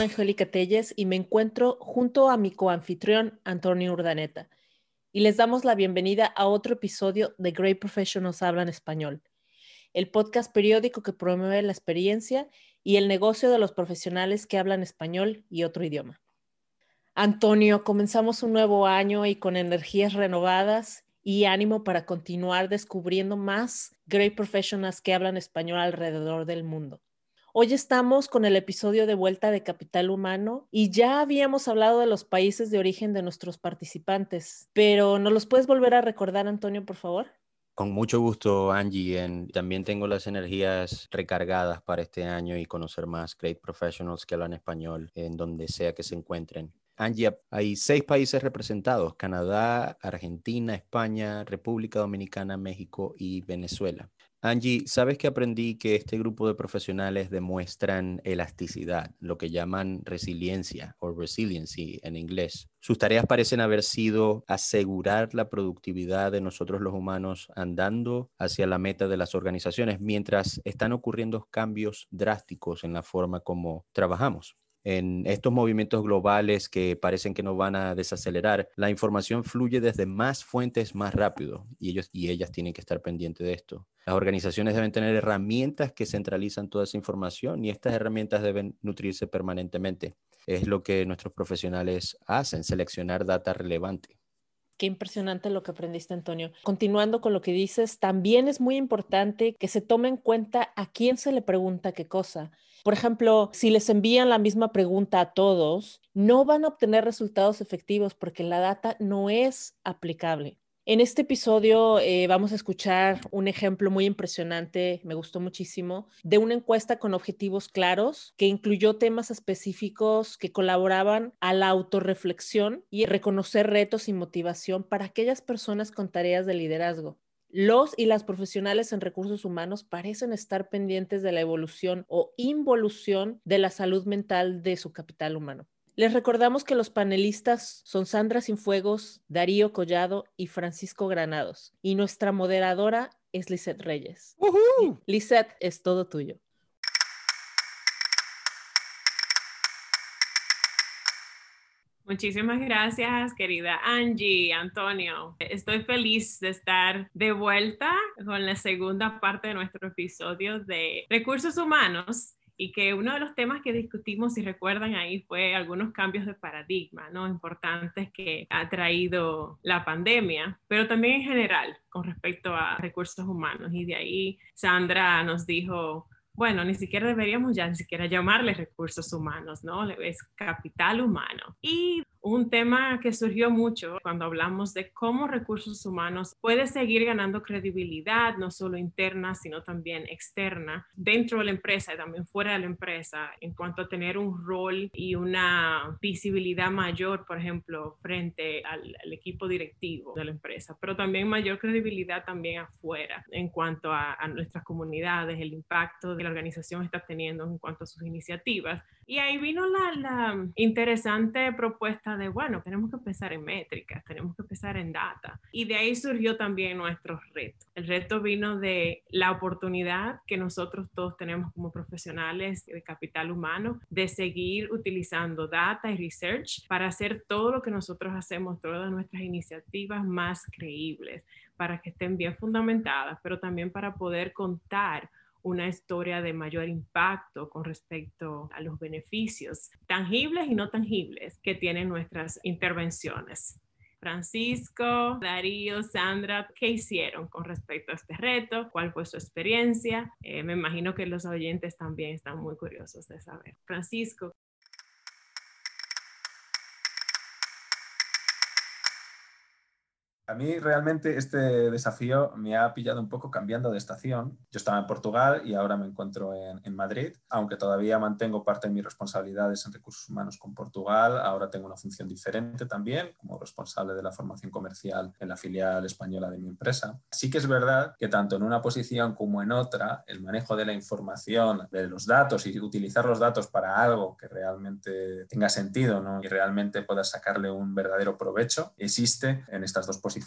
Angélica Telles y me encuentro junto a mi coanfitrión Antonio Urdaneta. Y les damos la bienvenida a otro episodio de Great Professionals Hablan Español, el podcast periódico que promueve la experiencia y el negocio de los profesionales que hablan español y otro idioma. Antonio, comenzamos un nuevo año y con energías renovadas y ánimo para continuar descubriendo más great professionals que hablan español alrededor del mundo. Hoy estamos con el episodio de vuelta de Capital Humano y ya habíamos hablado de los países de origen de nuestros participantes, pero ¿nos los puedes volver a recordar, Antonio, por favor? Con mucho gusto, Angie. también tengo las energías recargadas para este año y conocer más great professionals que hablan español en donde sea que se encuentren. Angie, hay seis países representados, Canadá, Argentina, España, República Dominicana, México y Venezuela. Angie, ¿sabes que aprendí que este grupo de profesionales demuestran elasticidad, lo que llaman resiliencia o resiliency en inglés? Sus tareas parecen haber sido asegurar la productividad de nosotros los humanos andando hacia la meta de las organizaciones mientras están ocurriendo cambios drásticos en la forma como trabajamos en estos movimientos globales que parecen que no van a desacelerar, la información fluye desde más fuentes más rápido y ellos y ellas tienen que estar pendientes de esto. Las organizaciones deben tener herramientas que centralizan toda esa información y estas herramientas deben nutrirse permanentemente. Es lo que nuestros profesionales hacen, seleccionar data relevante. Qué impresionante lo que aprendiste, Antonio. Continuando con lo que dices, también es muy importante que se tome en cuenta a quién se le pregunta qué cosa. Por ejemplo, si les envían la misma pregunta a todos, no van a obtener resultados efectivos porque la data no es aplicable. En este episodio eh, vamos a escuchar un ejemplo muy impresionante, me gustó muchísimo, de una encuesta con objetivos claros que incluyó temas específicos que colaboraban a la autorreflexión y reconocer retos y motivación para aquellas personas con tareas de liderazgo. Los y las profesionales en recursos humanos parecen estar pendientes de la evolución o involución de la salud mental de su capital humano. Les recordamos que los panelistas son Sandra Sinfuegos, Darío Collado y Francisco Granados. Y nuestra moderadora es Lisette Reyes. Lisette, es todo tuyo. Muchísimas gracias, querida Angie, Antonio. Estoy feliz de estar de vuelta con la segunda parte de nuestro episodio de recursos humanos y que uno de los temas que discutimos, si recuerdan ahí, fue algunos cambios de paradigma, ¿no? Importantes que ha traído la pandemia, pero también en general con respecto a recursos humanos. Y de ahí Sandra nos dijo, bueno, ni siquiera deberíamos ya ni siquiera llamarle recursos humanos, ¿no? Es capital humano. Y un tema que surgió mucho cuando hablamos de cómo recursos humanos puede seguir ganando credibilidad, no solo interna, sino también externa, dentro de la empresa y también fuera de la empresa, en cuanto a tener un rol y una visibilidad mayor, por ejemplo, frente al, equipo directivo de la empresa, pero también mayor credibilidad también afuera, en cuanto a, a nuestras comunidades, el impacto que la organización está teniendo en cuanto a sus iniciativas. Y ahí vino la, interesante propuesta de, bueno, tenemos que pensar en métricas, tenemos que pensar en data. Y de ahí surgió también nuestro reto. El reto vino de la oportunidad que nosotros todos tenemos como profesionales de capital humano de seguir utilizando data y research para hacer todo lo que nosotros hacemos, todas nuestras iniciativas más creíbles, para que estén bien fundamentadas, pero también para poder contar una historia de mayor impacto con respecto a los beneficios tangibles y no tangibles que tienen nuestras intervenciones. Francisco, Darío, Sandra, ¿qué hicieron con respecto a este reto? ¿Cuál fue su experiencia? Eh, me imagino que los oyentes también están muy curiosos de saber. Francisco, A mí realmente este desafío me ha pillado un poco cambiando de estación. Yo estaba en Portugal y ahora me encuentro en, Madrid, aunque todavía mantengo parte de mis responsabilidades en recursos humanos con Portugal. Ahora tengo una función diferente también como responsable de la formación comercial en la filial española de mi empresa. Sí que es verdad que tanto en una posición como en otra, el manejo de la información, de los datos y utilizar los datos para algo que realmente tenga sentido ¿no? y realmente pueda sacarle un verdadero provecho, existe en estas dos posiciones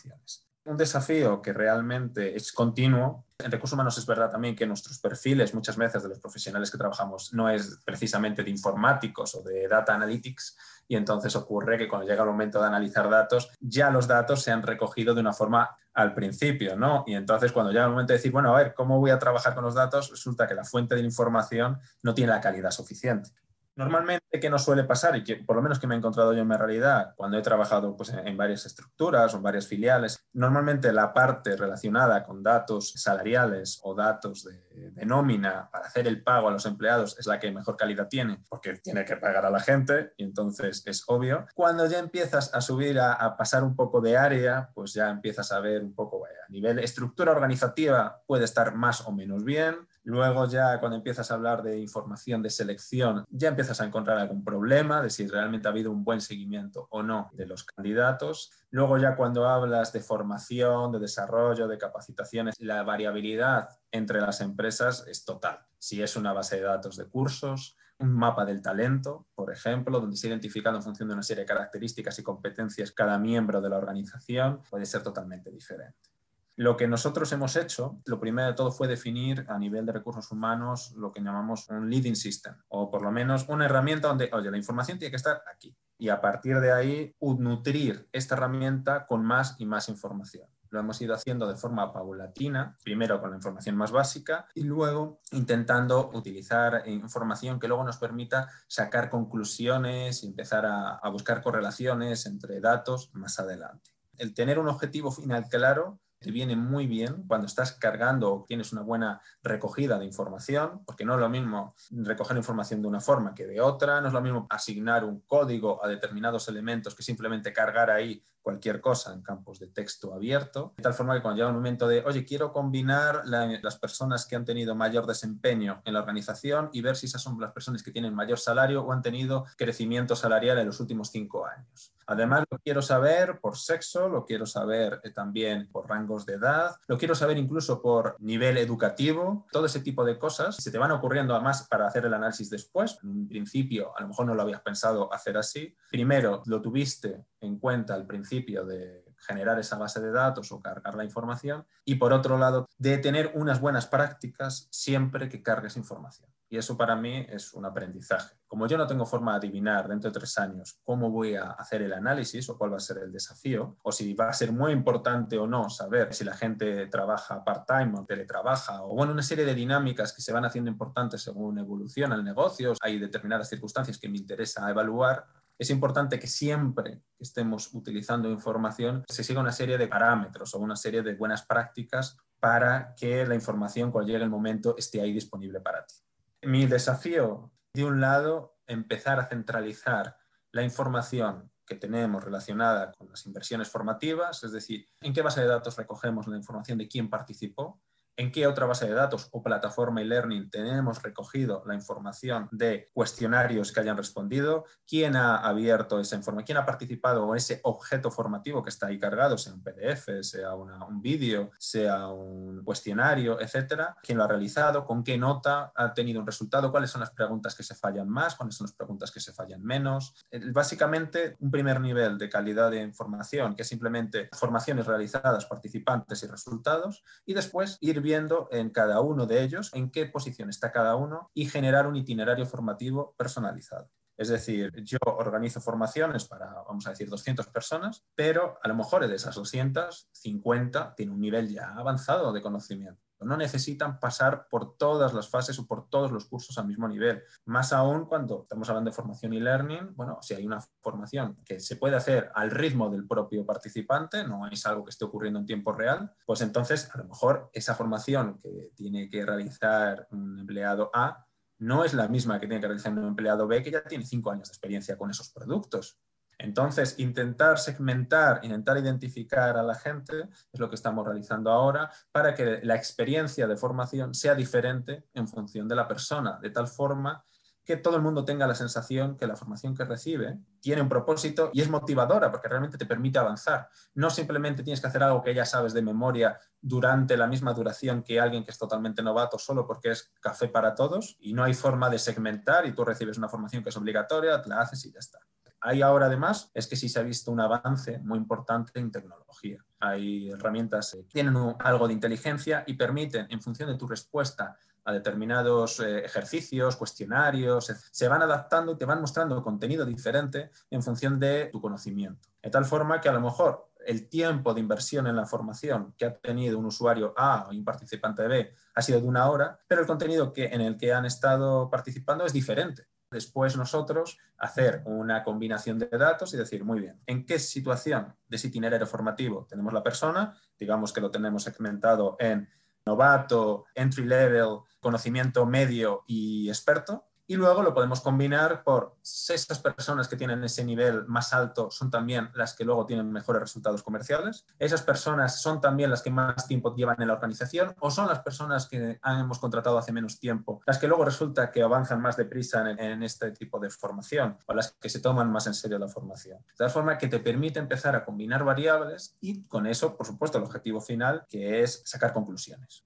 un desafío que realmente es continuo En recursos humanos es verdad también que nuestros perfiles, muchas veces de los profesionales que trabajamos, no es precisamente de informáticos o de data analytics, y entonces ocurre que cuando llega el momento de analizar datos, ya los datos se han recogido de una forma al principio, ¿no? Y entonces cuando llega el momento de decir, bueno, a ver, ¿cómo voy a trabajar con los datos? Resulta que la fuente de información no tiene la calidad suficiente. Normalmente, ¿qué nos suele pasar? Y que por lo menos que me he encontrado yo en mi realidad, cuando he trabajado pues, en, varias estructuras o en varias filiales, normalmente la parte relacionada con datos salariales o datos de, nómina para hacer el pago a los empleados es la que mejor calidad tiene, porque tiene que pagar a la gente y entonces es obvio. Cuando ya empiezas a subir, a, a pasar un poco de área, pues ya empiezas a ver un poco, a nivel estructura organizativa puede estar más o menos bien, Luego ya cuando empiezas a hablar de información de selección, ya empiezas a encontrar algún problema de si realmente ha habido un buen seguimiento o no de los candidatos. Luego ya cuando hablas de formación, de desarrollo, de capacitaciones, la variabilidad entre las empresas es total. Si es una base de datos de cursos, un mapa del talento, por ejemplo, donde se ha en función de una serie de características y competencias cada miembro de la organización, puede ser totalmente diferente. Lo que nosotros hemos hecho, lo primero de todo fue definir a nivel de recursos humanos lo que llamamos un leading system, o por lo menos una herramienta donde, oye, la información tiene que estar aquí. Y a partir de ahí, nutrir esta herramienta con más y más información. Lo hemos ido haciendo de forma paulatina, primero con la información más básica y luego intentando utilizar información que luego nos permita sacar conclusiones y empezar a, a buscar correlaciones entre datos más adelante. El tener un objetivo final claro te viene muy bien cuando estás cargando o tienes una buena recogida de información, porque no es lo mismo recoger información de una forma que de otra, no es lo mismo asignar un código a determinados elementos que simplemente cargar ahí cualquier cosa en campos de texto abierto, de tal forma que cuando llega un momento de, oye, quiero combinar las personas que han tenido mayor desempeño en la organización y ver si esas son las personas que tienen mayor salario o han tenido crecimiento salarial en los últimos cinco años. Además, lo quiero saber por sexo, lo quiero saber eh, también por rangos de edad, lo quiero saber incluso por nivel educativo, todo ese tipo de cosas. Se te van ocurriendo además para hacer el análisis después. En un principio, a lo mejor no lo habías pensado hacer así. Primero, lo tuviste en cuenta al principio de generar esa base de datos o cargar la información y por otro lado de tener unas buenas prácticas siempre que cargues información. Y eso para mí es un aprendizaje. Como yo no tengo forma de adivinar dentro de tres años cómo voy a hacer el análisis o cuál va a ser el desafío, o si va a ser muy importante o no saber si la gente trabaja part-time o teletrabaja, o bueno, una serie de dinámicas que se van haciendo importantes según evoluciona el negocio, hay determinadas circunstancias que me interesa evaluar, es importante que siempre que estemos utilizando información se siga una serie de parámetros o una serie de buenas prácticas para que la información cuando llegue el momento esté ahí disponible para ti. Mi desafío, de un lado, empezar a centralizar la información que tenemos relacionada con las inversiones formativas, es decir, en qué base de datos recogemos la información de quién participó, en qué otra base de datos o plataforma e-learning tenemos recogido la información de cuestionarios que hayan respondido, quién ha abierto esa información, quién ha participado o ese objeto formativo que está ahí cargado, sea un PDF, sea un vídeo, sea un cuestionario, etcétera, quién lo ha realizado, con qué nota ha tenido un resultado, cuáles son las preguntas que se fallan más, cuáles son las preguntas que se fallan menos. Básicamente, un primer nivel de calidad de información, que es simplemente formaciones realizadas, participantes y resultados, y después ir viendo en cada uno de ellos en qué posición está cada uno y generar un itinerario formativo personalizado. Es decir, yo organizo formaciones para, vamos a decir, 200 personas, pero a lo mejor de esas 200, 50 tienen un nivel ya avanzado de conocimiento. No necesitan pasar por todas las fases o por todos los cursos al mismo nivel. Más aún cuando estamos hablando de formación y learning, bueno, si hay una formación que se puede hacer al ritmo del propio participante, no es algo que esté ocurriendo en tiempo real, pues entonces a lo mejor esa formación que tiene que realizar un empleado A no es la misma que tiene que realizar un empleado B que ya tiene cinco años de experiencia con esos productos. Entonces, intentar segmentar, intentar identificar a la gente es lo que estamos realizando ahora para que la experiencia de formación sea diferente en función de la persona, de tal forma que todo el mundo tenga la sensación que la formación que recibe tiene un propósito y es motivadora porque realmente te permite avanzar. No simplemente tienes que hacer algo que ya sabes de memoria durante la misma duración que alguien que es totalmente novato solo porque es café para todos y no hay forma de segmentar y tú recibes una formación que es obligatoria, la haces y ya está Hay ahora además es que sí se ha visto un avance muy importante en tecnología. Hay herramientas que tienen algo de inteligencia y permiten, en función de tu respuesta a determinados eh, ejercicios, cuestionarios, se van adaptando y te van mostrando contenido diferente en función de tu conocimiento. De tal forma que a lo mejor el tiempo de inversión en la formación que ha tenido un usuario A o un participante B ha sido de una hora, pero el contenido que, en el que han estado participando es diferente. Después nosotros hacer una combinación de datos y decir, muy bien, ¿en qué situación de ese itinerario formativo tenemos la persona? Digamos que lo tenemos segmentado en novato, entry level, conocimiento medio y experto. Y luego lo podemos combinar por esas personas que tienen ese nivel más alto son también las que luego tienen mejores resultados comerciales. Esas personas son también las que más tiempo llevan en la organización o son las personas que hemos contratado hace menos tiempo, las que luego resulta que avanzan más deprisa en, en este tipo de formación o las que se toman más en serio la formación. De tal forma que te permite empezar a combinar variables y con eso, por supuesto, el objetivo final que es sacar conclusiones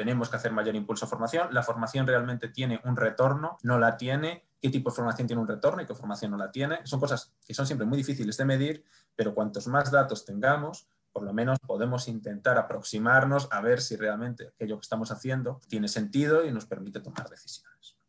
tenemos que hacer mayor impulso a formación. La formación realmente tiene un retorno, no la tiene. ¿Qué tipo de formación tiene un retorno y qué formación no la tiene? Son cosas que son siempre muy difíciles de medir, pero cuantos más datos tengamos, por lo menos podemos intentar aproximarnos a ver si realmente aquello que estamos haciendo tiene sentido y nos permite tomar decisiones.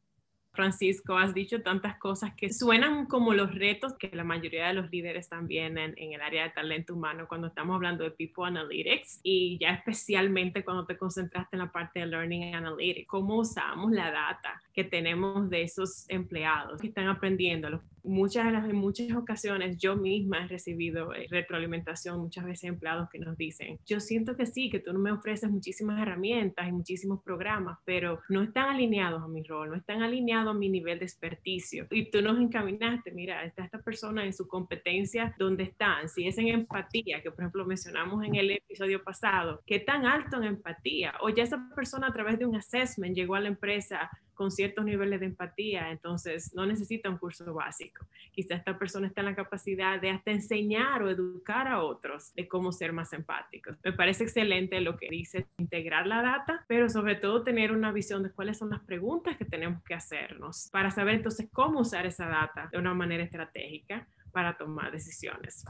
Francisco, has dicho tantas cosas que suenan como los retos que la mayoría de los líderes también en, en, el área de talento humano cuando estamos hablando de People Analytics y ya especialmente cuando te concentraste en la parte de Learning Analytics, cómo usamos la data que tenemos de esos empleados que están aprendiendo, muchas de las, en muchas ocasiones yo misma he recibido eh, retroalimentación, muchas veces empleados que nos dicen, yo siento que sí, que tú me ofreces muchísimas herramientas y muchísimos programas, pero no están alineados a mi rol, no están alineados a mi nivel de experticio. Y tú nos encaminaste, mira, está esta persona en su competencia, ¿dónde están? Si es en empatía, que por ejemplo mencionamos en el episodio pasado, ¿qué tan alto en empatía? O ya esa persona a través de un assessment llegó a la empresa con ciertos niveles de empatía, entonces no necesita un curso básico. Quizá esta persona está en la capacidad de hasta enseñar o educar a otros de cómo ser más empáticos. Me parece excelente lo que dice integrar la data, pero sobre todo tener una visión de cuáles son las preguntas que tenemos que hacernos para saber entonces cómo usar esa data de una manera estratégica para tomar decisiones.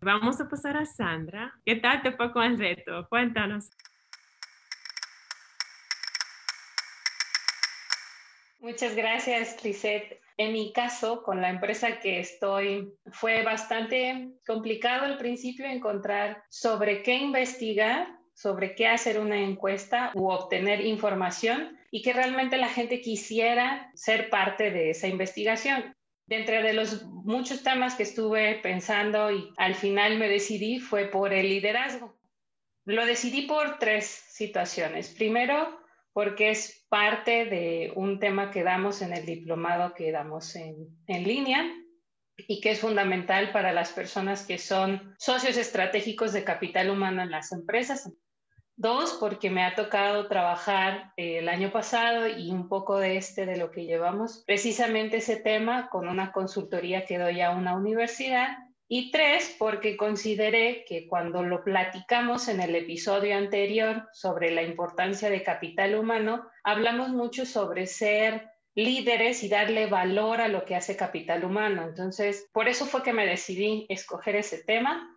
Vamos a pasar a Sandra. ¿Qué tal te fue con el reto? Cuéntanos. Muchas gracias, Lisette. En mi caso, con la empresa que estoy, fue bastante complicado al principio encontrar sobre qué investigar, sobre qué hacer una encuesta u obtener información y que realmente la gente quisiera ser parte de esa investigación. Dentro de los muchos temas que estuve pensando y al final me decidí fue por el liderazgo. Lo decidí por tres situaciones. Primero, porque es parte de un tema que damos en el diplomado que damos en, en línea y que es fundamental para las personas que son socios estratégicos de capital humano en las empresas. Dos, porque me ha tocado trabajar eh, el año pasado y un poco de este de lo que llevamos, precisamente ese tema con una consultoría que doy a una universidad y tres, porque consideré que cuando lo platicamos en el episodio anterior sobre la importancia de capital humano, hablamos mucho sobre ser líderes y darle valor a lo que hace capital humano. Entonces, por eso fue que me decidí escoger ese tema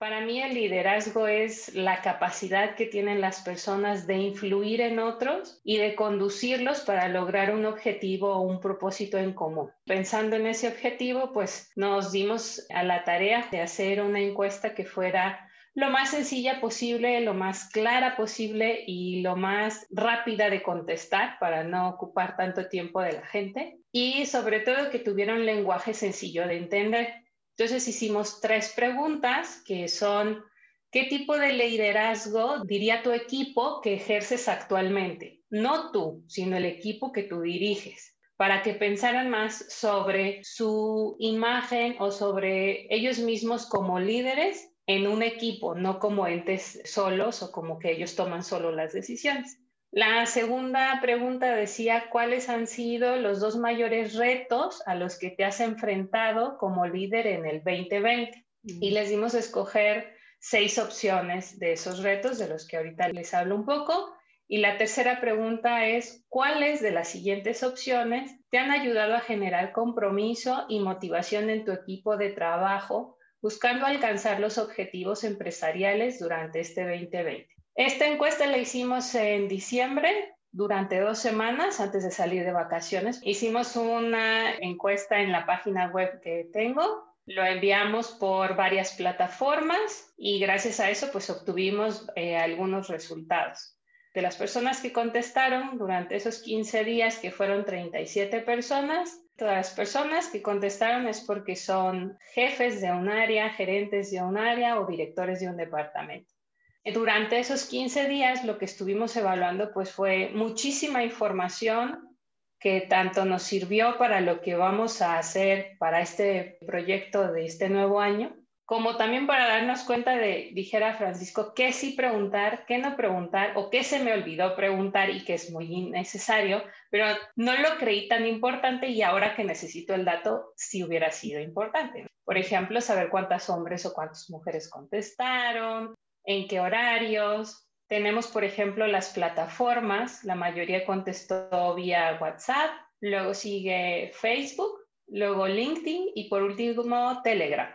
para mí el liderazgo es la capacidad que tienen las personas de influir en otros y de conducirlos para lograr un objetivo o un propósito en común. Pensando en ese objetivo, pues nos dimos a la tarea de hacer una encuesta que fuera lo más sencilla posible, lo más clara posible y lo más rápida de contestar para no ocupar tanto tiempo de la gente y sobre todo que tuviera un lenguaje sencillo de entender. Entonces hicimos tres preguntas que son, ¿qué tipo de liderazgo diría tu equipo que ejerces actualmente? No tú, sino el equipo que tú diriges para que pensaran más sobre su imagen o sobre ellos mismos como líderes en un equipo, no como entes solos o como que ellos toman solo las decisiones. La segunda pregunta decía, ¿cuáles han sido los dos mayores retos a los que te has enfrentado como líder en el 2020? Y les dimos a escoger seis opciones de esos retos, de los que ahorita les hablo un poco. Y la tercera pregunta es, ¿cuáles de las siguientes opciones te han ayudado a generar compromiso y motivación en tu equipo de trabajo buscando alcanzar los objetivos empresariales durante este 2020? Esta encuesta la hicimos en diciembre durante dos semanas antes de salir de vacaciones. Hicimos una encuesta en la página web que tengo lo enviamos por varias plataformas y gracias a eso pues obtuvimos eh, algunos resultados. De las personas que contestaron durante esos 15 días, que fueron 37 personas, todas las personas que contestaron es porque son jefes de un área, gerentes de un área o directores de un departamento. Durante esos 15 días lo que estuvimos evaluando pues fue muchísima información que tanto nos sirvió para lo que vamos a hacer para este proyecto de este nuevo año, como también para darnos cuenta de, dijera Francisco, qué sí preguntar, qué no preguntar o qué se me olvidó preguntar y que es muy innecesario, pero no lo creí tan importante y ahora que necesito el dato sí hubiera sido importante. Por ejemplo, saber cuántos hombres o cuántas mujeres contestaron, en qué horarios. Tenemos, por ejemplo, las plataformas, la mayoría contestó vía WhatsApp, luego sigue Facebook, luego LinkedIn y por último Telegram.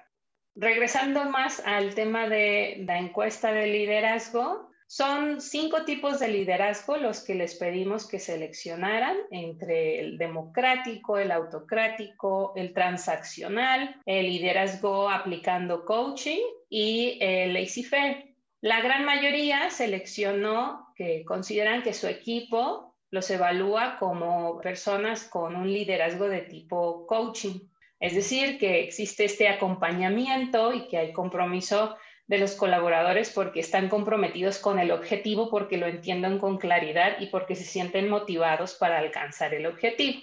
Regresando más al tema de la encuesta de liderazgo, son cinco tipos de liderazgo los que les pedimos que seleccionaran entre el democrático, el autocrático, el transaccional, el liderazgo aplicando coaching y el laissez-faire. La gran mayoría seleccionó que consideran que su equipo los evalúa como personas con un liderazgo de tipo coaching. Es decir, que existe este acompañamiento y que hay compromiso de los colaboradores porque están comprometidos con el objetivo, porque lo entienden con claridad y porque se sienten motivados para alcanzar el objetivo.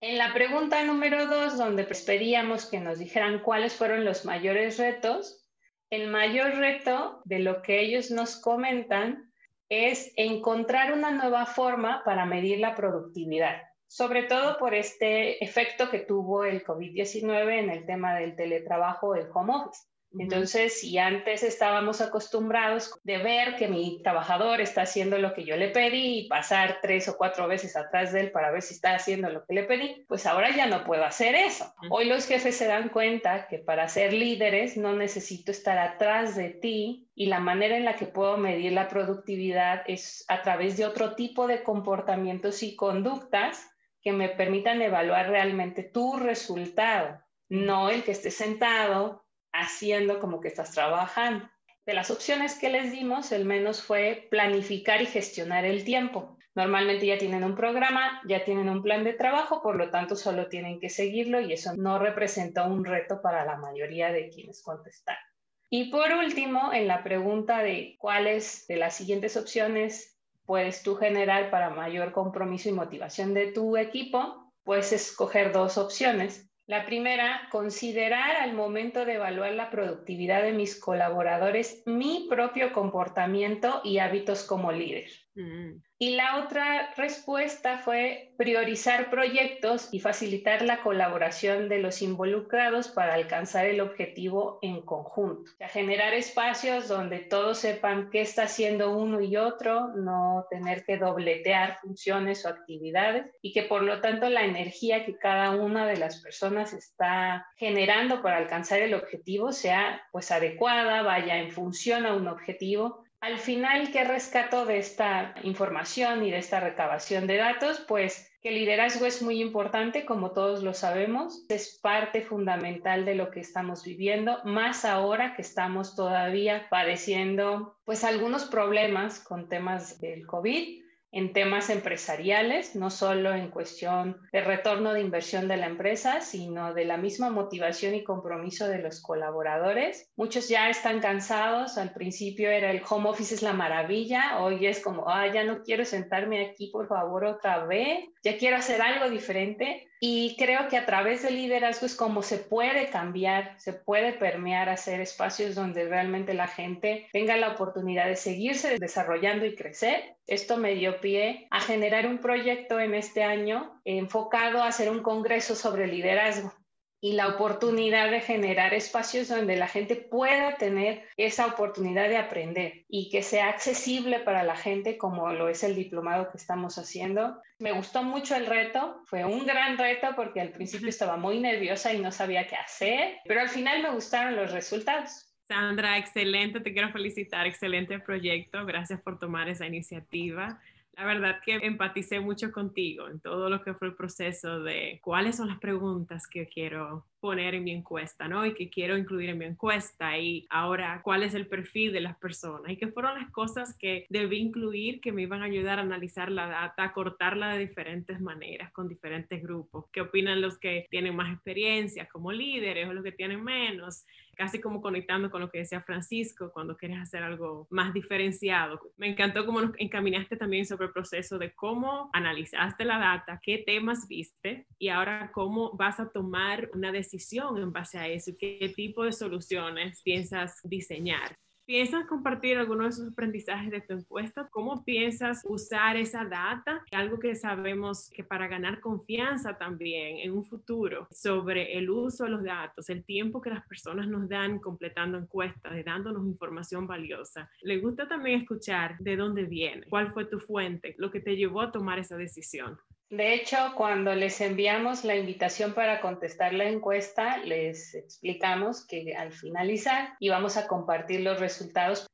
En la pregunta número dos, donde pedíamos que nos dijeran cuáles fueron los mayores retos, el mayor reto de lo que ellos nos comentan es encontrar una nueva forma para medir la productividad sobre todo por este efecto que tuvo el COVID-19 en el tema del teletrabajo, el home office. Entonces, si antes estábamos acostumbrados de ver que mi trabajador está haciendo lo que yo le pedí y pasar tres o cuatro veces atrás de él para ver si está haciendo lo que le pedí, pues ahora ya no puedo hacer eso. Hoy los jefes se dan cuenta que para ser líderes no necesito estar atrás de ti y la manera en la que puedo medir la productividad es a través de otro tipo de comportamientos y conductas que me permitan evaluar realmente tu resultado, no el que estés sentado haciendo como que estás trabajando. De las opciones que les dimos, el menos fue planificar y gestionar el tiempo. Normalmente ya tienen un programa, ya tienen un plan de trabajo, por lo tanto solo tienen que seguirlo y eso no representa un reto para la mayoría de quienes contestaron. Y por último, en la pregunta de cuáles de las siguientes opciones puedes tú generar para mayor compromiso y motivación de tu equipo, puedes escoger dos opciones. La primera, considerar al momento de evaluar la productividad de mis colaboradores mi propio comportamiento y hábitos como líder. Mm. Y la otra respuesta fue priorizar proyectos y facilitar la colaboración de los involucrados para alcanzar el objetivo en conjunto. Generar espacios donde todos sepan qué está haciendo uno y otro, no tener que dobletear funciones o actividades y que por lo tanto la energía que cada una de las personas está generando para alcanzar el objetivo sea pues adecuada, vaya en función a un objetivo al final, ¿qué rescato de esta información y de esta recabación de datos? Pues que el liderazgo es muy importante, como todos lo sabemos, es parte fundamental de lo que estamos viviendo, más ahora que estamos todavía padeciendo pues algunos problemas con temas del COVID en temas empresariales, no solo en cuestión de retorno de inversión de la empresa, sino de la misma motivación y compromiso de los colaboradores. Muchos ya están cansados, al principio era el home office es la maravilla, hoy es como, ah, ya no quiero sentarme aquí, por favor, otra vez, ya quiero hacer algo diferente. Y creo que a través del liderazgo es como se puede cambiar, se puede permear, hacer espacios donde realmente la gente tenga la oportunidad de seguirse desarrollando y crecer. Esto me dio pie a generar un proyecto en este año enfocado a hacer un congreso sobre liderazgo. y la oportunidad de generar espacios donde la gente pueda tener esa oportunidad de aprender y que sea accesible para la gente como lo es el diplomado que estamos haciendo. Me gustó mucho el reto, fue un gran reto porque al principio estaba muy nerviosa y no sabía qué hacer, pero al final me gustaron los resultados. Sandra, excelente, te quiero felicitar, excelente proyecto, gracias por tomar esa iniciativa. La verdad que empaticé mucho contigo en todo lo que fue el proceso de cuáles son las preguntas que quiero poner en mi encuesta, ¿no? Y que quiero incluir en mi encuesta y ahora cuál es el perfil de las personas y qué fueron las cosas que debí incluir que me iban a ayudar a analizar la data, a cortarla de diferentes maneras con diferentes grupos. ¿Qué opinan los que tienen más experiencia como líderes o los que tienen menos? Casi como conectando con lo que decía Francisco cuando quieres hacer algo más diferenciado. Me encantó cómo nos encaminaste también sobre el proceso de cómo analizaste la data, qué temas viste y ahora cómo vas a tomar una decisión en base a eso? ¿Qué tipo de soluciones piensas diseñar? ¿Piensas compartir algunos de esos aprendizajes de tu encuesta? ¿Cómo piensas usar esa data? Algo que sabemos que para ganar confianza también en un futuro sobre el uso de los datos, el tiempo que las personas nos dan completando encuestas, de dándonos información valiosa. Le gusta también escuchar de dónde viene, cuál fue tu fuente, lo que te llevó a tomar esa decisión. De hecho, cuando les enviamos la invitación para contestar la encuesta, les explicamos que al finalizar íbamos a compartir los resultados.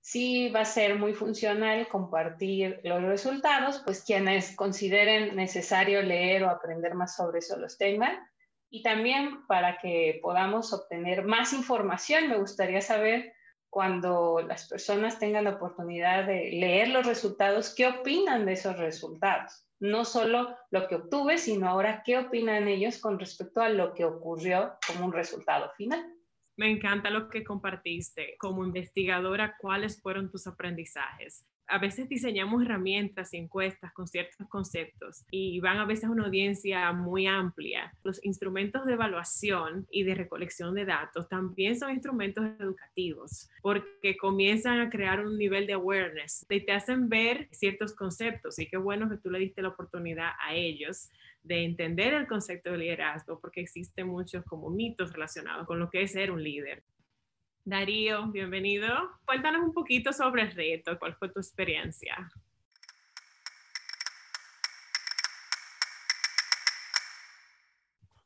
Sí va a ser muy funcional compartir los resultados, pues quienes consideren necesario leer o aprender más sobre eso los tengan. Y también para que podamos obtener más información, me gustaría saber cuando las personas tengan la oportunidad de leer los resultados, ¿qué opinan de esos resultados? No solo lo que obtuve, sino ahora qué opinan ellos con respecto a lo que ocurrió como un resultado final. Me encanta lo que compartiste. Como investigadora, ¿cuáles fueron tus aprendizajes? A veces diseñamos herramientas y encuestas con ciertos conceptos y van a veces a una audiencia muy amplia. Los instrumentos de evaluación y de recolección de datos también son instrumentos educativos porque comienzan a crear un nivel de awareness y te hacen ver ciertos conceptos y qué bueno que tú le diste la oportunidad a ellos de entender el concepto de liderazgo porque existen muchos como mitos relacionados con lo que es ser un líder. Darío, bienvenido. Cuéntanos un poquito sobre el reto, cuál fue tu experiencia.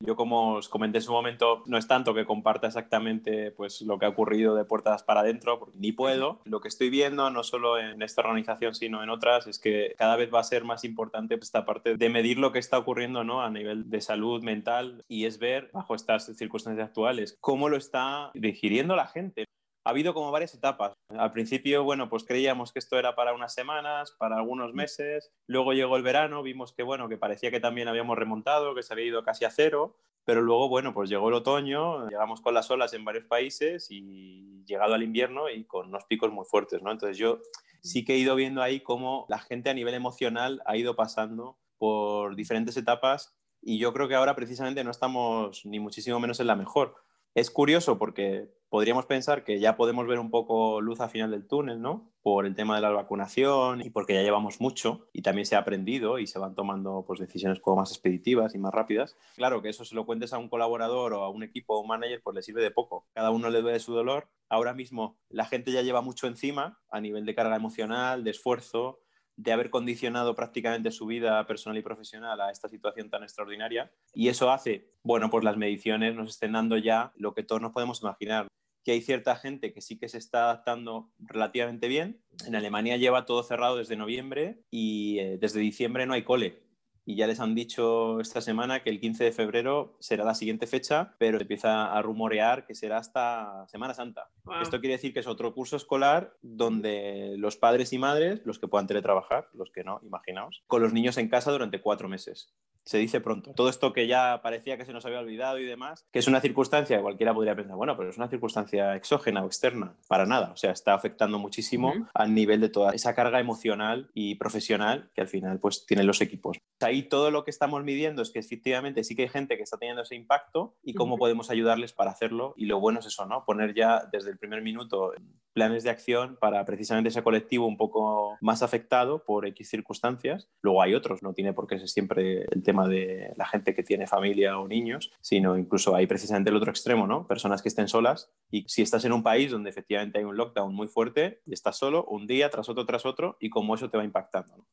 Yo, como os comenté en su momento, no es tanto que comparta exactamente pues, lo que ha ocurrido de puertas para adentro, porque ni puedo. Lo que estoy viendo, no solo en esta organización, sino en otras, es que cada vez va a ser más importante esta parte de medir lo que está ocurriendo ¿no? a nivel de salud mental y es ver, bajo estas circunstancias actuales, cómo lo está digiriendo la gente ha habido como varias etapas. Al principio, bueno, pues creíamos que esto era para unas semanas, para algunos mm. meses. Luego llegó el verano, vimos que, bueno, que parecía que también habíamos remontado, que se había ido casi a cero. Pero luego, bueno, pues llegó el otoño, llegamos con las olas en varios países y llegado al invierno y con unos picos muy fuertes, ¿no? Entonces yo sí que he ido viendo ahí cómo la gente a nivel emocional ha ido pasando por diferentes etapas y yo creo que ahora precisamente no estamos ni muchísimo menos en la mejor. Es curioso porque podríamos pensar que ya podemos ver un poco luz al final del túnel, ¿no? Por el tema de la vacunación y porque ya llevamos mucho y también se ha aprendido y se van tomando pues, decisiones como más expeditivas y más rápidas. Claro que eso se lo cuentes a un colaborador o a un equipo o un manager, pues le sirve de poco. Cada uno le duele su dolor. Ahora mismo la gente ya lleva mucho encima a nivel de carga emocional, de esfuerzo, de haber condicionado prácticamente su vida personal y profesional a esta situación tan extraordinaria. Y eso hace, bueno, pues las mediciones nos estén dando ya lo que todos nos podemos imaginar que hay cierta gente que sí que se está adaptando relativamente bien. En Alemania lleva todo cerrado desde noviembre y eh, desde diciembre no hay cole. Y ya les han dicho esta semana que el 15 de febrero será la siguiente fecha, pero empieza a rumorear que será hasta Semana Santa. Esto quiere decir que es otro curso escolar donde los padres y madres, los que puedan teletrabajar, los que no, imaginaos, con los niños en casa durante cuatro meses se dice pronto. Todo esto que ya parecía que se nos había olvidado y demás, que es una circunstancia, cualquiera podría pensar, bueno, pero es una circunstancia exógena o externa. Para nada. O sea, está afectando muchísimo al nivel de toda esa carga emocional y profesional que al final pues tienen los equipos. Ahí todo lo que estamos midiendo es que efectivamente sí que hay gente que está teniendo ese impacto y cómo podemos ayudarles para hacerlo. Y lo bueno es eso, ¿no? Poner ya desde el primer minuto planes de acción para precisamente ese colectivo un poco más afectado por X circunstancias. Luego hay otros, no tiene por qué ser siempre el tema de la gente que tiene familia o niños, sino incluso hay precisamente el otro extremo, ¿no? Personas que estén solas y si estás en un país donde efectivamente hay un lockdown muy fuerte y estás solo un día tras otro tras otro y cómo eso te va impactando. ¿no?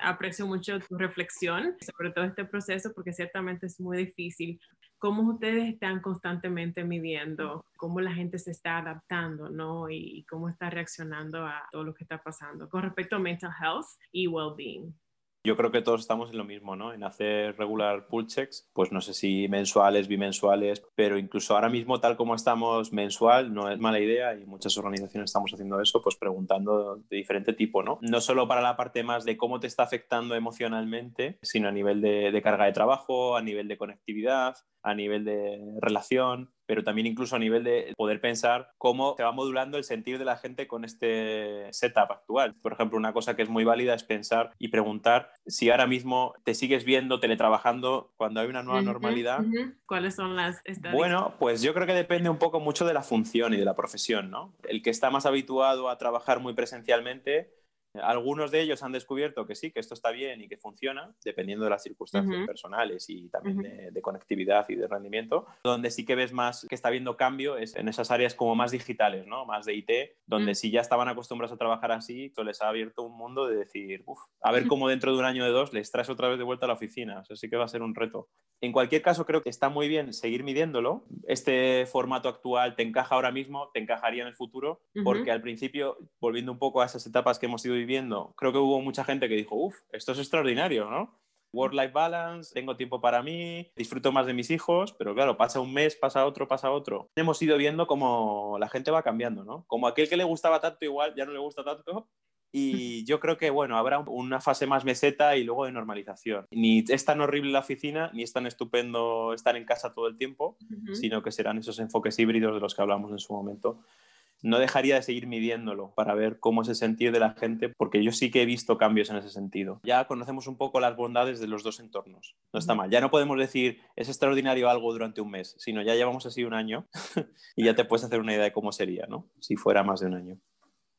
Aprecio mucho tu reflexión sobre todo este proceso porque ciertamente es muy difícil. ¿Cómo ustedes están constantemente midiendo cómo la gente se está adaptando, ¿no? Y cómo está reaccionando a todo lo que está pasando con respecto a mental health y well-being. Yo creo que todos estamos en lo mismo, ¿no? En hacer regular pull checks, pues no sé si mensuales, bimensuales, pero incluso ahora mismo, tal como estamos mensual, no es mala idea y muchas organizaciones estamos haciendo eso, pues preguntando de diferente tipo, ¿no? No solo para la parte más de cómo te está afectando emocionalmente, sino a nivel de, de carga de trabajo, a nivel de conectividad, a nivel de relación, pero también incluso a nivel de poder pensar cómo se va modulando el sentir de la gente con este setup actual. Por ejemplo, una cosa que es muy válida es pensar y preguntar si ahora mismo te sigues viendo teletrabajando cuando hay una nueva normalidad. ¿Cuáles son las Bueno, pues yo creo que depende un poco mucho de la función y de la profesión, ¿no? El que está más habituado a trabajar muy presencialmente algunos de ellos han descubierto que sí, que esto está bien y que funciona, dependiendo de las circunstancias personales y también de, conectividad y de rendimiento. Donde sí que ves más que está habiendo cambio es en esas áreas como más digitales, ¿no? más de IT, donde mm. si ya estaban acostumbrados a trabajar así, esto les ha abierto un mundo de decir, a ver cómo dentro de un año o de dos les traes otra vez de vuelta a la oficina. Eso sí que va a ser un reto. En cualquier caso, creo que está muy bien seguir midiéndolo. Este formato actual te encaja ahora mismo, te encajaría en el futuro, porque al principio, volviendo un poco a esas etapas que hemos ido viviendo, creo que hubo mucha gente que dijo, uff, esto es extraordinario, ¿no? Work-life balance, tengo tiempo para mí, disfruto más de mis hijos, pero claro, pasa un mes, pasa otro, pasa otro. Hemos ido viendo cómo la gente va cambiando, ¿no? Como aquel que le gustaba tanto igual ya no le gusta tanto. Y yo creo que, bueno, habrá una fase más meseta y luego de normalización. Ni es tan horrible la oficina, ni es tan estupendo estar en casa todo el tiempo, sino que serán esos enfoques híbridos de los que hablamos en su momento no dejaría de seguir midiéndolo para ver cómo es el sentir de la gente, porque yo sí que he visto cambios en ese sentido. Ya conocemos un poco las bondades de los dos entornos. No está mal. Ya no podemos decir es extraordinario algo durante un mes, sino ya llevamos así un año y ya te puedes hacer una idea de cómo sería, ¿no? Si fuera más de un año.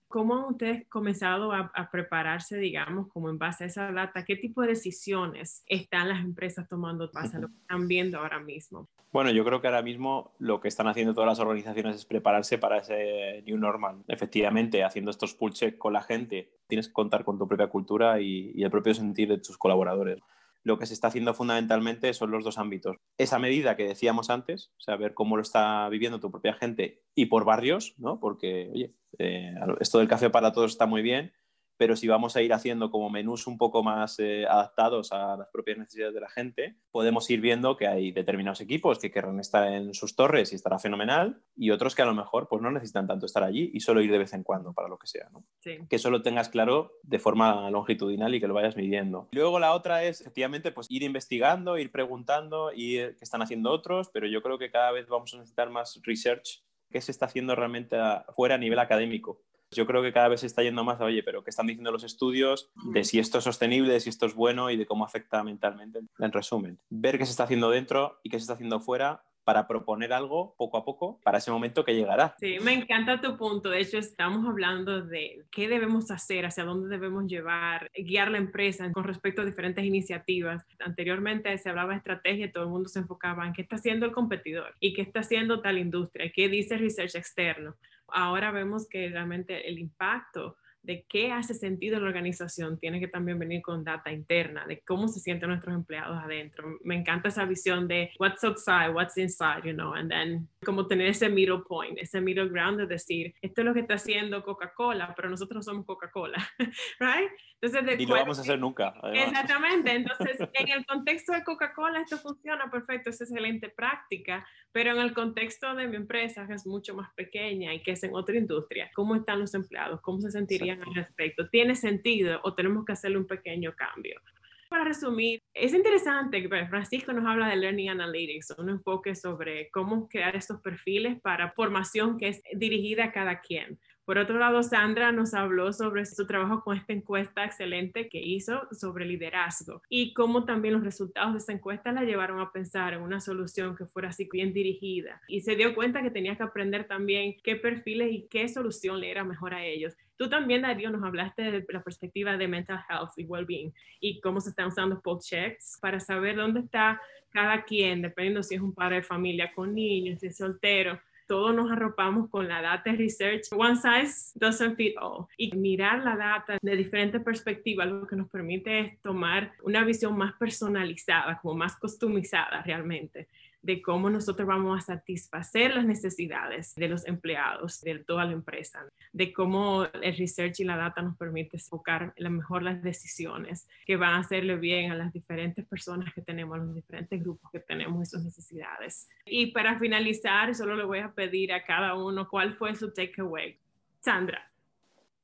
¿Cómo han ustedes comenzado a, prepararse, digamos, como en base a esa data? ¿Qué tipo de decisiones están las empresas tomando base a lo que están viendo ahora mismo? Bueno, yo creo que ahora mismo lo que están haciendo todas las organizaciones es prepararse para ese new normal. Efectivamente, haciendo estos pull check con la gente, tienes que contar con tu propia cultura y, y el propio sentir de tus colaboradores lo que se está haciendo fundamentalmente son los dos ámbitos. Esa medida que decíamos antes, o sea, ver cómo lo está viviendo tu propia gente y por barrios, ¿no? Porque, oye, eh, esto del café para todos está muy bien, pero si vamos a ir haciendo como menús un poco más eh, adaptados a las propias necesidades de la gente, podemos ir viendo que hay determinados equipos que querrán estar en sus torres y estará fenomenal, y otros que a lo mejor pues no necesitan tanto estar allí y solo ir de vez en cuando para lo que sea. ¿no? Que eso lo tengas claro de forma longitudinal y que lo vayas midiendo. Luego la otra es efectivamente pues ir investigando, ir preguntando, y qué están haciendo otros, pero yo creo que cada vez vamos a necesitar más research qué se está haciendo realmente fuera a nivel académico. Yo creo que cada vez se está yendo más a, oye, pero ¿qué están diciendo los estudios de si esto es sostenible, de si esto es bueno y de cómo afecta mentalmente? En resumen, ver qué se está haciendo dentro y qué se está haciendo fuera para proponer algo poco a poco para ese momento que llegará. Sí, me encanta tu punto. De hecho, estamos hablando de qué debemos hacer, hacia dónde debemos llevar, guiar la empresa con respecto a diferentes iniciativas. Anteriormente se hablaba de estrategia y todo el mundo se enfocaba en qué está haciendo el competidor y qué está haciendo tal industria, qué dice el research externo. Ahora vemos que realmente el impacto de qué hace sentido en la organización tiene que también venir con data interna, de cómo se sienten nuestros empleados adentro. Me encanta esa visión de what's outside, what's inside, you know, and then como tener ese middle point, ese middle ground de decir, esto es lo que está haciendo Coca-Cola, pero nosotros somos Coca-Cola, right? Entonces, y lo vamos a hacer nunca. Exactamente, entonces en el contexto de Coca-Cola esto funciona perfecto, es excelente práctica, pero en el contexto de mi empresa que es mucho más pequeña y que es en otra industria, ¿cómo están los empleados? ¿Cómo se sentirían al respecto? ¿Tiene sentido o tenemos que hacerle un pequeño cambio? Para resumir, es interesante que Francisco nos habla de Learning Analytics, un enfoque sobre cómo crear estos perfiles para formación que es dirigida a cada quien Por otro lado, Sandra nos habló sobre su trabajo con esta encuesta excelente que hizo sobre liderazgo y cómo también los resultados de esa encuesta la llevaron a pensar en una solución que fuera así bien dirigida. Y se dio cuenta que tenía que aprender también qué perfiles y qué solución le era mejor a ellos. Tú también, Darío, nos hablaste de la perspectiva de mental health y well-being y cómo se están usando poll checks para saber dónde está cada quien, dependiendo si es un padre de familia con niños, si es soltero, todos nos arropamos con la data research. One size doesn't fit all. Y mirar la data de diferentes perspectivas lo que nos permite es tomar una visión más personalizada, como más customizada realmente de cómo nosotros vamos a satisfacer las necesidades de los empleados de toda la empresa, de cómo el research y la data nos permite enfocar mejor las decisiones que van a hacerle bien a las diferentes personas que tenemos, a los diferentes grupos que tenemos y sus necesidades. Y para finalizar, solo le voy a pedir a cada uno cuál fue su takeaway. Sandra.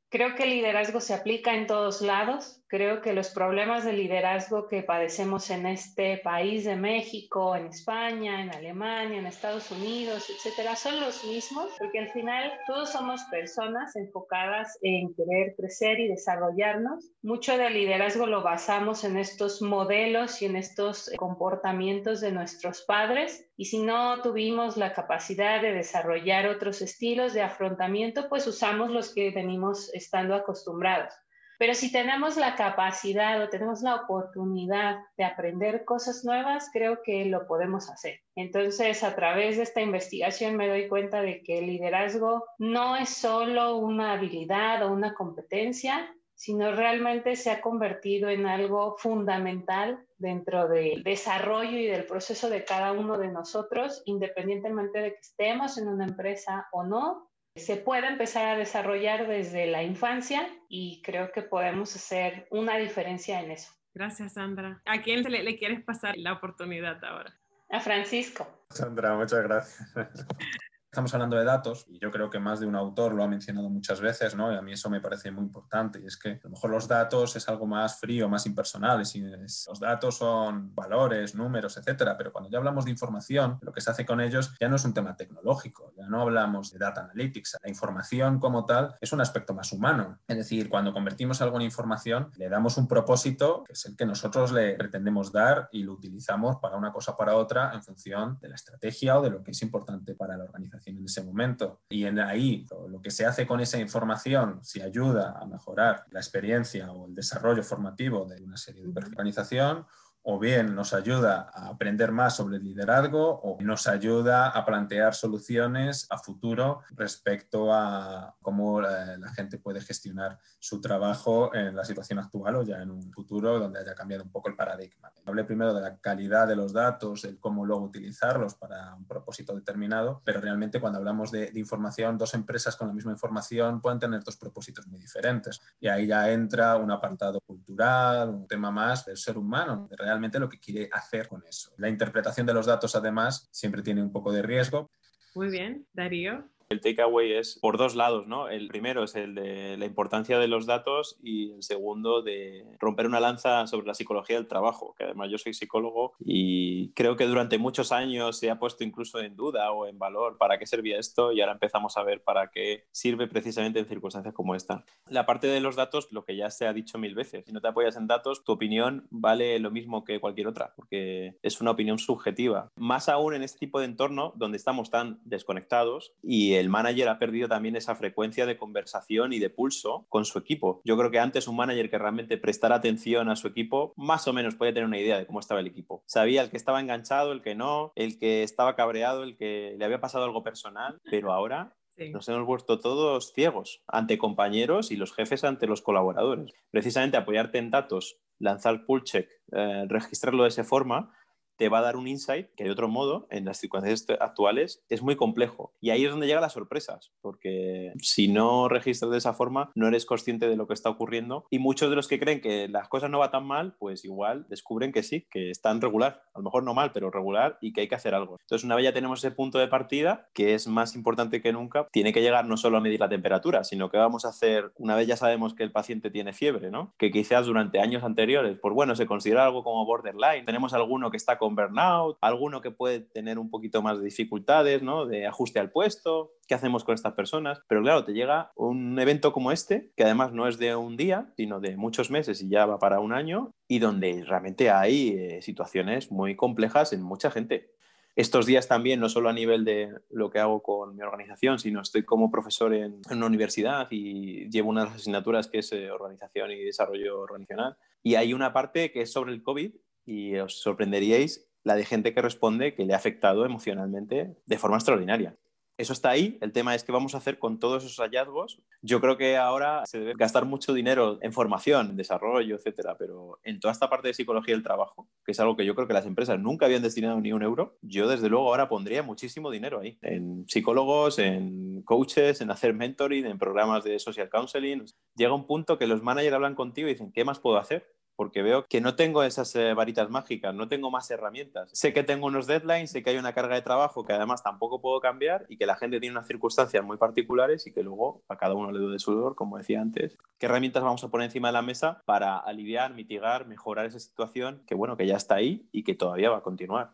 Creo que el liderazgo se aplica en todos lados. Creo que los problemas de liderazgo que padecemos en este país de México, en España, en Alemania, en Estados Unidos, etcétera, son los mismos, porque al final todos somos personas enfocadas en querer crecer y desarrollarnos. Mucho del liderazgo lo basamos en estos modelos y en estos comportamientos de nuestros padres. Y si no tuvimos la capacidad de desarrollar otros estilos de afrontamiento, pues usamos los que venimos estando acostumbrados. Pero si tenemos la capacidad o tenemos la oportunidad de aprender cosas nuevas, creo que lo podemos hacer. Entonces, a través de esta investigación me doy cuenta de que el liderazgo no es solo una habilidad o una competencia, sino realmente se ha convertido en algo fundamental dentro del desarrollo y del proceso de cada uno de nosotros, independientemente de que estemos en una empresa o no, se puede empezar a desarrollar desde la infancia y creo que podemos hacer una diferencia en eso. Gracias, Sandra. ¿A quién le, le quieres pasar la oportunidad ahora? A Francisco. Sandra, muchas gracias. Estamos hablando de datos y yo creo que más de un autor lo ha mencionado muchas veces, ¿no? Y a mí eso me parece muy importante y es que a lo mejor los datos es algo más frío, más impersonal, es, los datos son valores, números, etcétera, pero cuando ya hablamos de información, lo que se hace con ellos ya no es un tema tecnológico, ya no hablamos de data analytics, la información como tal es un aspecto más humano, es decir, cuando convertimos algo en información le damos un propósito que es el que nosotros le pretendemos dar y lo utilizamos para una cosa o para otra en función de la estrategia o de lo que es importante para la organización en ese momento. Y en ahí lo que se hace con esa información, si ayuda a mejorar la experiencia o el desarrollo formativo de una serie de organización o bien nos ayuda a aprender más sobre el liderazgo o nos ayuda a plantear soluciones a futuro respecto a cómo la, gente puede gestionar su trabajo en la situación actual o ya en un futuro donde haya cambiado un poco el paradigma. Hablé primero de la calidad de los datos, el cómo luego utilizarlos para un propósito determinado, pero realmente cuando hablamos de, de información, dos empresas con la misma información pueden tener dos propósitos muy diferentes. Y ahí ya entra un apartado cultural, un tema más del ser humano, de lo que quiere hacer con eso. La interpretación de los datos, además, siempre tiene un poco de riesgo. Muy bien, Darío. El takeaway es por dos lados, ¿no? El primero es el de la importancia de los datos y el segundo de romper una lanza sobre la psicología del trabajo, que además yo soy psicólogo y creo que durante muchos años se ha puesto incluso en duda o en valor para qué servía esto y ahora empezamos a ver para qué sirve precisamente en circunstancias como esta. La parte de los datos, lo que ya se ha dicho mil veces, si no te apoyas en datos, tu opinión vale lo mismo que cualquier otra, porque es una opinión subjetiva. Más aún en este tipo de entorno donde estamos tan desconectados y el manager ha perdido también esa frecuencia de conversación y de pulso con su equipo. Yo creo que antes un manager que realmente prestara atención a su equipo, más o menos podía tener una idea de cómo estaba el equipo. Sabía el que estaba enganchado, el que no, el que estaba cabreado, el que le había pasado algo personal, pero ahora Nos hemos vuelto todos ciegos ante compañeros y los jefes ante los colaboradores. Precisamente apoyarte en datos, lanzar pull check, eh, registrarlo de esa forma, te va a dar un insight que de otro modo, en las circunstancias actuales, es muy complejo. Y ahí es donde llegan las sorpresas, porque si no registras de esa forma, no eres consciente de lo que está ocurriendo. Y muchos de los que creen que las cosas no van tan mal, pues igual descubren que sí, que están regular. A lo mejor no mal, pero regular y que hay que hacer algo. Entonces, una vez ya tenemos ese punto de partida, que es más importante que nunca, tiene que llegar no solo a medir la temperatura, sino que vamos a hacer, una vez ya sabemos que el paciente tiene fiebre, ¿no? Que quizás durante años anteriores, pues bueno, se considera algo como borderline. Tenemos alguno que está con burnout, alguno que puede tener un poquito más de dificultades, ¿no? De ajuste al puesto, ¿qué hacemos con estas personas? Pero claro, te llega un evento como este, que además no es de un día, sino de muchos meses y ya va para un año, y donde realmente hay eh, situaciones muy complejas en mucha gente estos días también, no solo a nivel de lo que hago con mi organización, sino estoy como profesor en, una universidad y llevo una de las asignaturas que es eh, organización y desarrollo organizacional. Y hay una parte que es sobre el COVID y os sorprenderíais la de gente que responde que le ha afectado emocionalmente de forma extraordinaria eso está ahí. El tema es qué vamos a hacer con todos esos hallazgos. Yo creo que ahora se debe gastar mucho dinero en formación, en desarrollo, etcétera, pero en toda esta parte de psicología del trabajo, que es algo que yo creo que las empresas nunca habían destinado ni un euro, yo desde luego ahora pondría muchísimo dinero ahí, en psicólogos, en coaches, en hacer mentoring, en programas de social counseling. Llega un punto que los managers hablan contigo y dicen, ¿qué más puedo hacer? Porque veo que no tengo esas eh, varitas mágicas, no tengo más herramientas. Sé que tengo unos deadlines, sé que hay una carga de trabajo que además tampoco puedo cambiar y que la gente tiene unas circunstancias muy particulares y que luego a cada uno le duele su dolor, como decía antes. ¿Qué herramientas vamos a poner encima de la mesa para aliviar, mitigar, mejorar esa situación que bueno, que ya está ahí y que todavía va a continuar?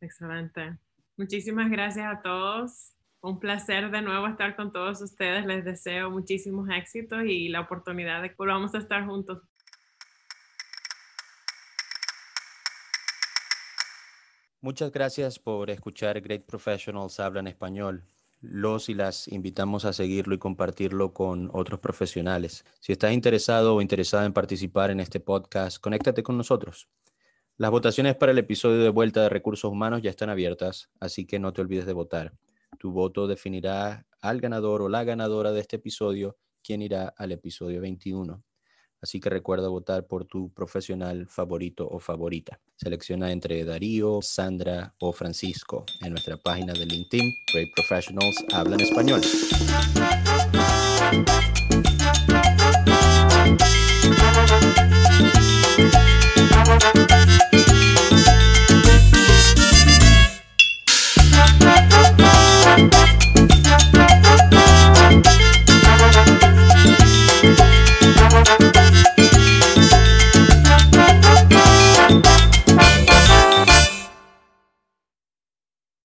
Excelente. Muchísimas gracias a todos. Un placer de nuevo estar con todos ustedes. Les deseo muchísimos éxitos y la oportunidad de que volvamos a estar juntos. Muchas gracias por escuchar Great Professionals Hablan Español. Los y las invitamos a seguirlo y compartirlo con otros profesionales. Si estás interesado o interesada en participar en este podcast, conéctate con nosotros. Las votaciones para el episodio de vuelta de recursos humanos ya están abiertas, así que no te olvides de votar. Tu voto definirá al ganador o la ganadora de este episodio, quien irá al episodio 21. Así que recuerda votar por tu profesional favorito o favorita. Selecciona entre Darío, Sandra o Francisco en nuestra página de LinkedIn. Great Professionals hablan español.